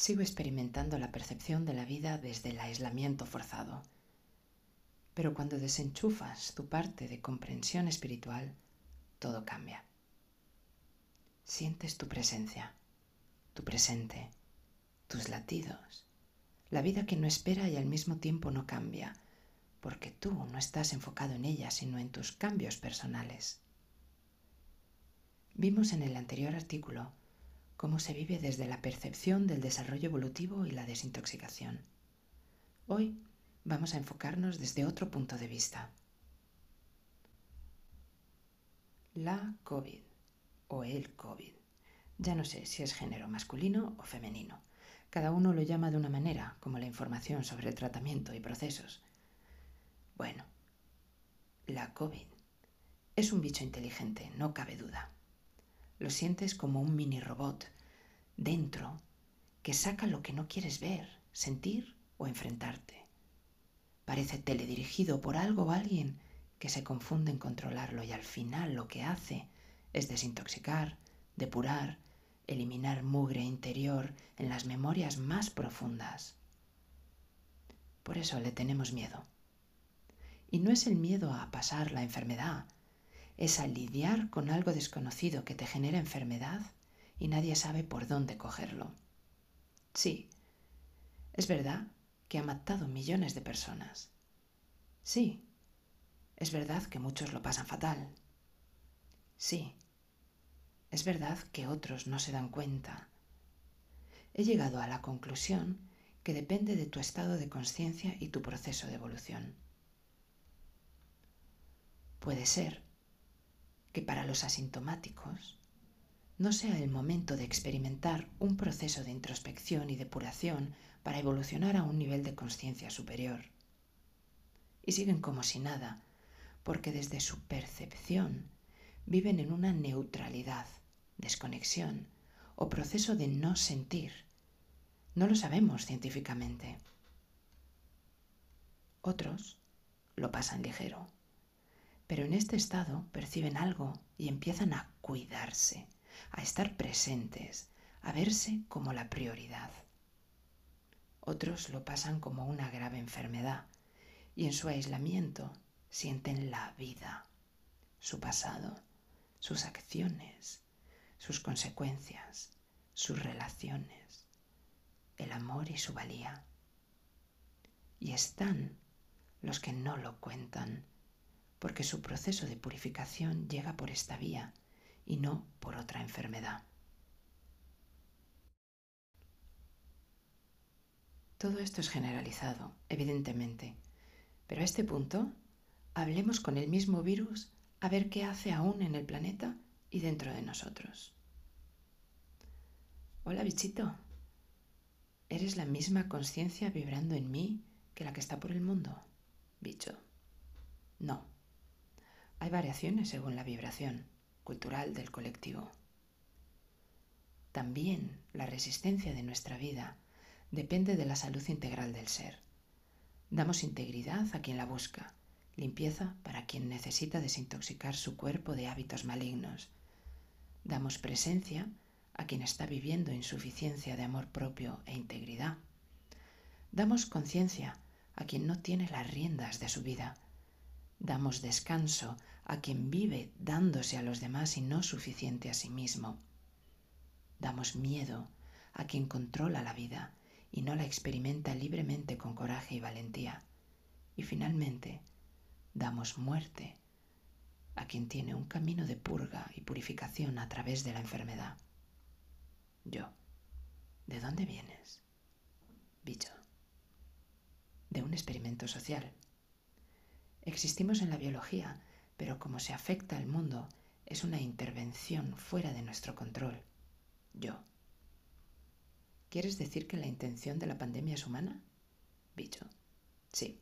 sigo experimentando la percepción de la vida desde el aislamiento forzado. Pero cuando desenchufas tu parte de comprensión espiritual, todo cambia. Sientes tu presencia, tu presente, tus latidos, la vida que no espera y al mismo tiempo no cambia, porque tú no estás enfocado en ella, sino en tus cambios personales. Vimos en el anterior artículo cómo se vive desde la percepción del desarrollo evolutivo y la desintoxicación. Hoy vamos a enfocarnos desde otro punto de vista. La COVID o el COVID. Ya no sé si es género masculino o femenino. Cada uno lo llama de una manera, como la información sobre el tratamiento y procesos. Bueno, la COVID es un bicho inteligente, no cabe duda. Lo sientes como un mini robot dentro que saca lo que no quieres ver, sentir o enfrentarte. Parece teledirigido por algo o alguien que se confunde en controlarlo y al final lo que hace es desintoxicar, depurar, eliminar mugre interior en las memorias más profundas. Por eso le tenemos miedo. Y no es el miedo a pasar la enfermedad, es a lidiar con algo desconocido que te genera enfermedad y nadie sabe por dónde cogerlo. Sí, es verdad que ha matado millones de personas. Sí, es verdad que muchos lo pasan fatal. Sí, es verdad que otros no se dan cuenta. He llegado a la conclusión que depende de tu estado de conciencia y tu proceso de evolución. Puede ser que para los asintomáticos no sea el momento de experimentar un proceso de introspección y depuración para evolucionar a un nivel de conciencia superior. Y siguen como si nada, porque desde su percepción viven en una neutralidad desconexión o proceso de no sentir. No lo sabemos científicamente. Otros lo pasan ligero, pero en este estado perciben algo y empiezan a cuidarse, a estar presentes, a verse como la prioridad. Otros lo pasan como una grave enfermedad y en su aislamiento sienten la vida, su pasado, sus acciones, sus consecuencias, sus relaciones, el amor y su valía. Y están los que no lo cuentan, porque su proceso de purificación llega por esta vía y no por otra enfermedad. Todo esto es generalizado, evidentemente, pero a este punto hablemos con el mismo virus a ver qué hace aún en el planeta y dentro de nosotros. Hola bichito, ¿eres la misma conciencia vibrando en mí que la que está por el mundo? Bicho. No. Hay variaciones según la vibración cultural del colectivo. También la resistencia de nuestra vida depende de la salud integral del ser. Damos integridad a quien la busca, limpieza para quien necesita desintoxicar su cuerpo de hábitos malignos Damos presencia a quien está viviendo insuficiencia de amor propio e integridad. Damos conciencia a quien no tiene las riendas de su vida. Damos descanso a quien vive dándose a los demás y no suficiente a sí mismo. Damos miedo a quien controla la vida y no la experimenta libremente con coraje y valentía. Y finalmente, damos muerte a quien tiene un camino de purga y purificación a través de la enfermedad. Yo, ¿de dónde vienes? Bicho. De un experimento social. Existimos en la biología, pero como se afecta al mundo, es una intervención fuera de nuestro control. Yo. ¿Quieres decir que la intención de la pandemia es humana? Bicho. Sí,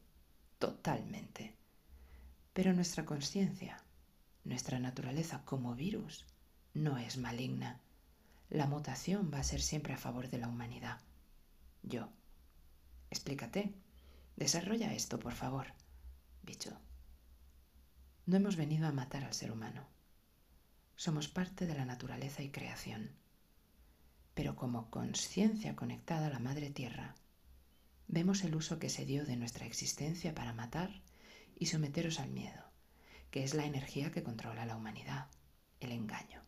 totalmente. Pero nuestra conciencia, nuestra naturaleza como virus no es maligna. La mutación va a ser siempre a favor de la humanidad. Yo. Explícate. Desarrolla esto, por favor. Bicho. No hemos venido a matar al ser humano. Somos parte de la naturaleza y creación. pero como conciencia conectada a la Madre Tierra, vemos el uso que se dio de nuestra existencia para matar y someteros al miedo, que es la energía que controla la humanidad, el engaño.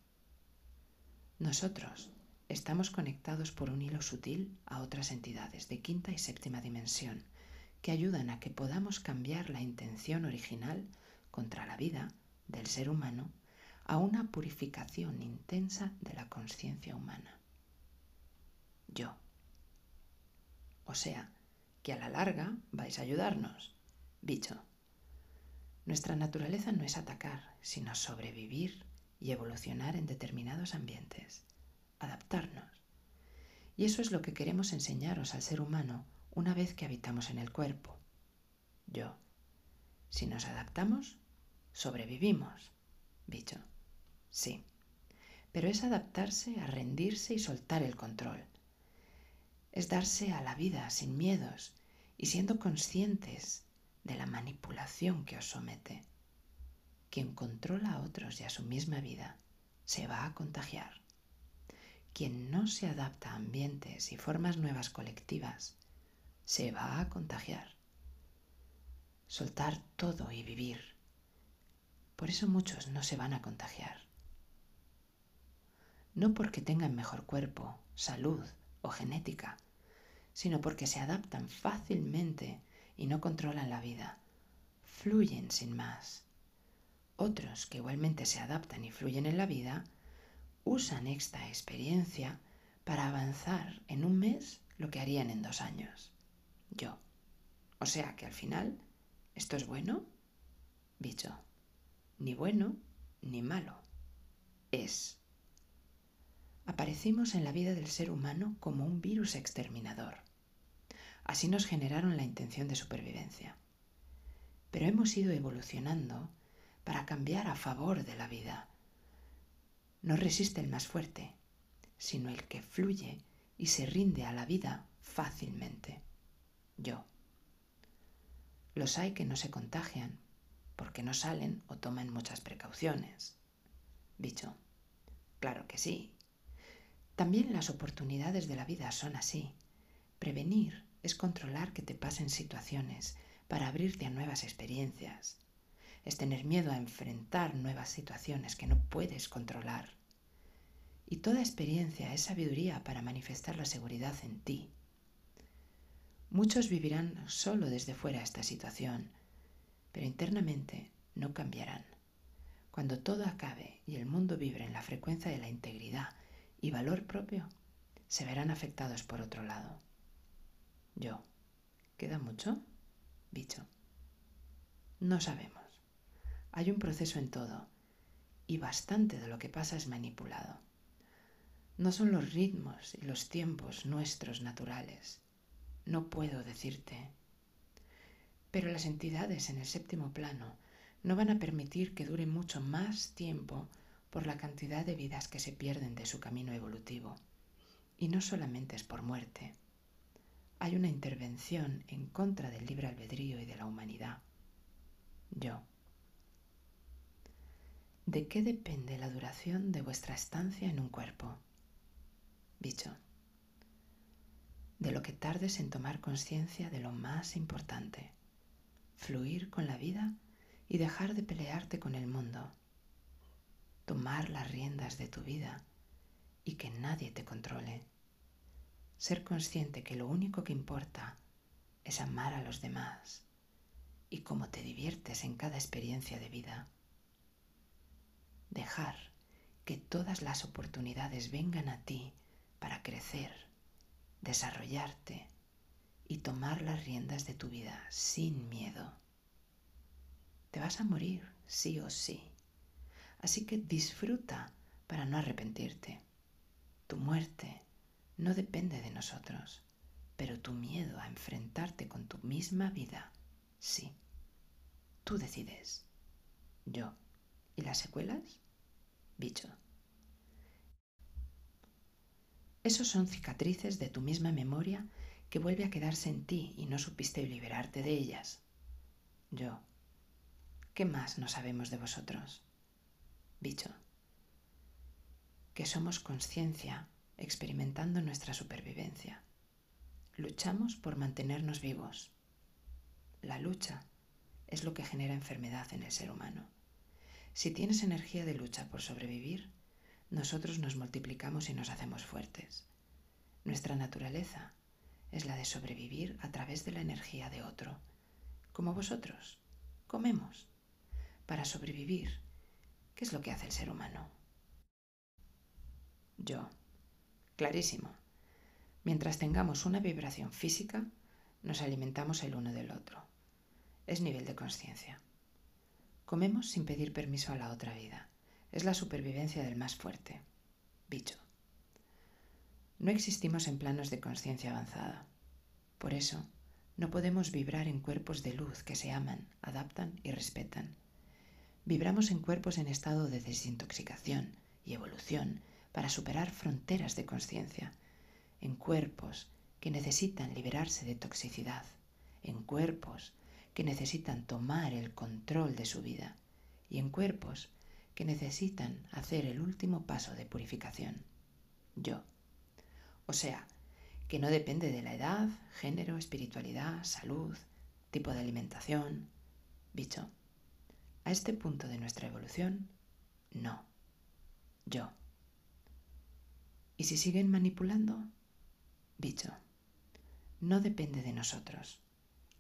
Nosotros estamos conectados por un hilo sutil a otras entidades de quinta y séptima dimensión que ayudan a que podamos cambiar la intención original contra la vida del ser humano a una purificación intensa de la conciencia humana. Yo. O sea, que a la larga vais a ayudarnos, bicho. Nuestra naturaleza no es atacar, sino sobrevivir y evolucionar en determinados ambientes, adaptarnos. Y eso es lo que queremos enseñaros al ser humano una vez que habitamos en el cuerpo. Yo. Si nos adaptamos, sobrevivimos. Bicho. Sí. Pero es adaptarse a rendirse y soltar el control. Es darse a la vida sin miedos y siendo conscientes de la manipulación que os somete. Quien controla a otros y a su misma vida se va a contagiar. Quien no se adapta a ambientes y formas nuevas colectivas se va a contagiar. Soltar todo y vivir. Por eso muchos no se van a contagiar. No porque tengan mejor cuerpo, salud o genética, sino porque se adaptan fácilmente y no controlan la vida. Fluyen sin más. Otros que igualmente se adaptan y fluyen en la vida, usan esta experiencia para avanzar en un mes lo que harían en dos años. Yo. O sea que al final, ¿esto es bueno? Bicho. Ni bueno ni malo. Es. Aparecimos en la vida del ser humano como un virus exterminador. Así nos generaron la intención de supervivencia. Pero hemos ido evolucionando para cambiar a favor de la vida. No resiste el más fuerte, sino el que fluye y se rinde a la vida fácilmente. Yo. Los hay que no se contagian porque no salen o toman muchas precauciones. Bicho. Claro que sí. También las oportunidades de la vida son así. Prevenir es controlar que te pasen situaciones para abrirte a nuevas experiencias es tener miedo a enfrentar nuevas situaciones que no puedes controlar. Y toda experiencia es sabiduría para manifestar la seguridad en ti. Muchos vivirán solo desde fuera esta situación, pero internamente no cambiarán. Cuando todo acabe y el mundo vibre en la frecuencia de la integridad y valor propio, se verán afectados por otro lado. Yo. ¿Queda mucho? Bicho. No sabemos. Hay un proceso en todo y bastante de lo que pasa es manipulado. No son los ritmos y los tiempos nuestros naturales. No puedo decirte. Pero las entidades en el séptimo plano no van a permitir que dure mucho más tiempo por la cantidad de vidas que se pierden de su camino evolutivo. Y no solamente es por muerte. Hay una intervención en contra del libre albedrío y de la humanidad. Yo, ¿De qué depende la duración de vuestra estancia en un cuerpo? Bicho. De lo que tardes en tomar conciencia de lo más importante, fluir con la vida y dejar de pelearte con el mundo, tomar las riendas de tu vida y que nadie te controle, ser consciente que lo único que importa es amar a los demás y cómo te diviertes en cada experiencia de vida dejar que todas las oportunidades vengan a ti para crecer, desarrollarte y tomar las riendas de tu vida sin miedo. Te vas a morir, sí o sí. Así que disfruta para no arrepentirte. Tu muerte no depende de nosotros, pero tu miedo a enfrentarte con tu misma vida, sí. Tú decides. Yo. ¿Y las secuelas? bicho. Esos son cicatrices de tu misma memoria que vuelve a quedarse en ti y no supiste liberarte de ellas. Yo. ¿Qué más no sabemos de vosotros? Bicho. Que somos conciencia experimentando nuestra supervivencia. Luchamos por mantenernos vivos. La lucha es lo que genera enfermedad en el ser humano. Si tienes energía de lucha por sobrevivir, nosotros nos multiplicamos y nos hacemos fuertes. Nuestra naturaleza es la de sobrevivir a través de la energía de otro, como vosotros. Comemos. Para sobrevivir, ¿qué es lo que hace el ser humano? Yo. Clarísimo. Mientras tengamos una vibración física, nos alimentamos el uno del otro. Es nivel de conciencia. Comemos sin pedir permiso a la otra vida. Es la supervivencia del más fuerte. Bicho. No existimos en planos de conciencia avanzada. Por eso, no podemos vibrar en cuerpos de luz que se aman, adaptan y respetan. Vibramos en cuerpos en estado de desintoxicación y evolución para superar fronteras de conciencia, en cuerpos que necesitan liberarse de toxicidad, en cuerpos que necesitan tomar el control de su vida y en cuerpos que necesitan hacer el último paso de purificación. Yo. O sea, que no depende de la edad, género, espiritualidad, salud, tipo de alimentación. Bicho, a este punto de nuestra evolución, no. Yo. ¿Y si siguen manipulando? Bicho, no depende de nosotros.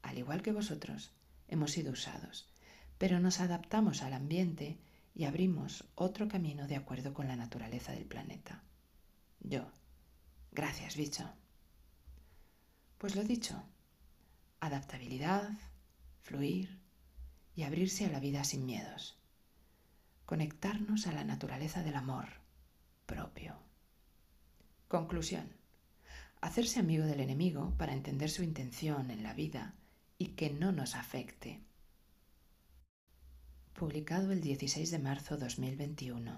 Al igual que vosotros, hemos sido usados, pero nos adaptamos al ambiente y abrimos otro camino de acuerdo con la naturaleza del planeta. Yo. Gracias, bicho. Pues lo dicho, adaptabilidad, fluir y abrirse a la vida sin miedos. Conectarnos a la naturaleza del amor propio. Conclusión. Hacerse amigo del enemigo para entender su intención en la vida y que no nos afecte. Publicado el 16 de marzo 2021.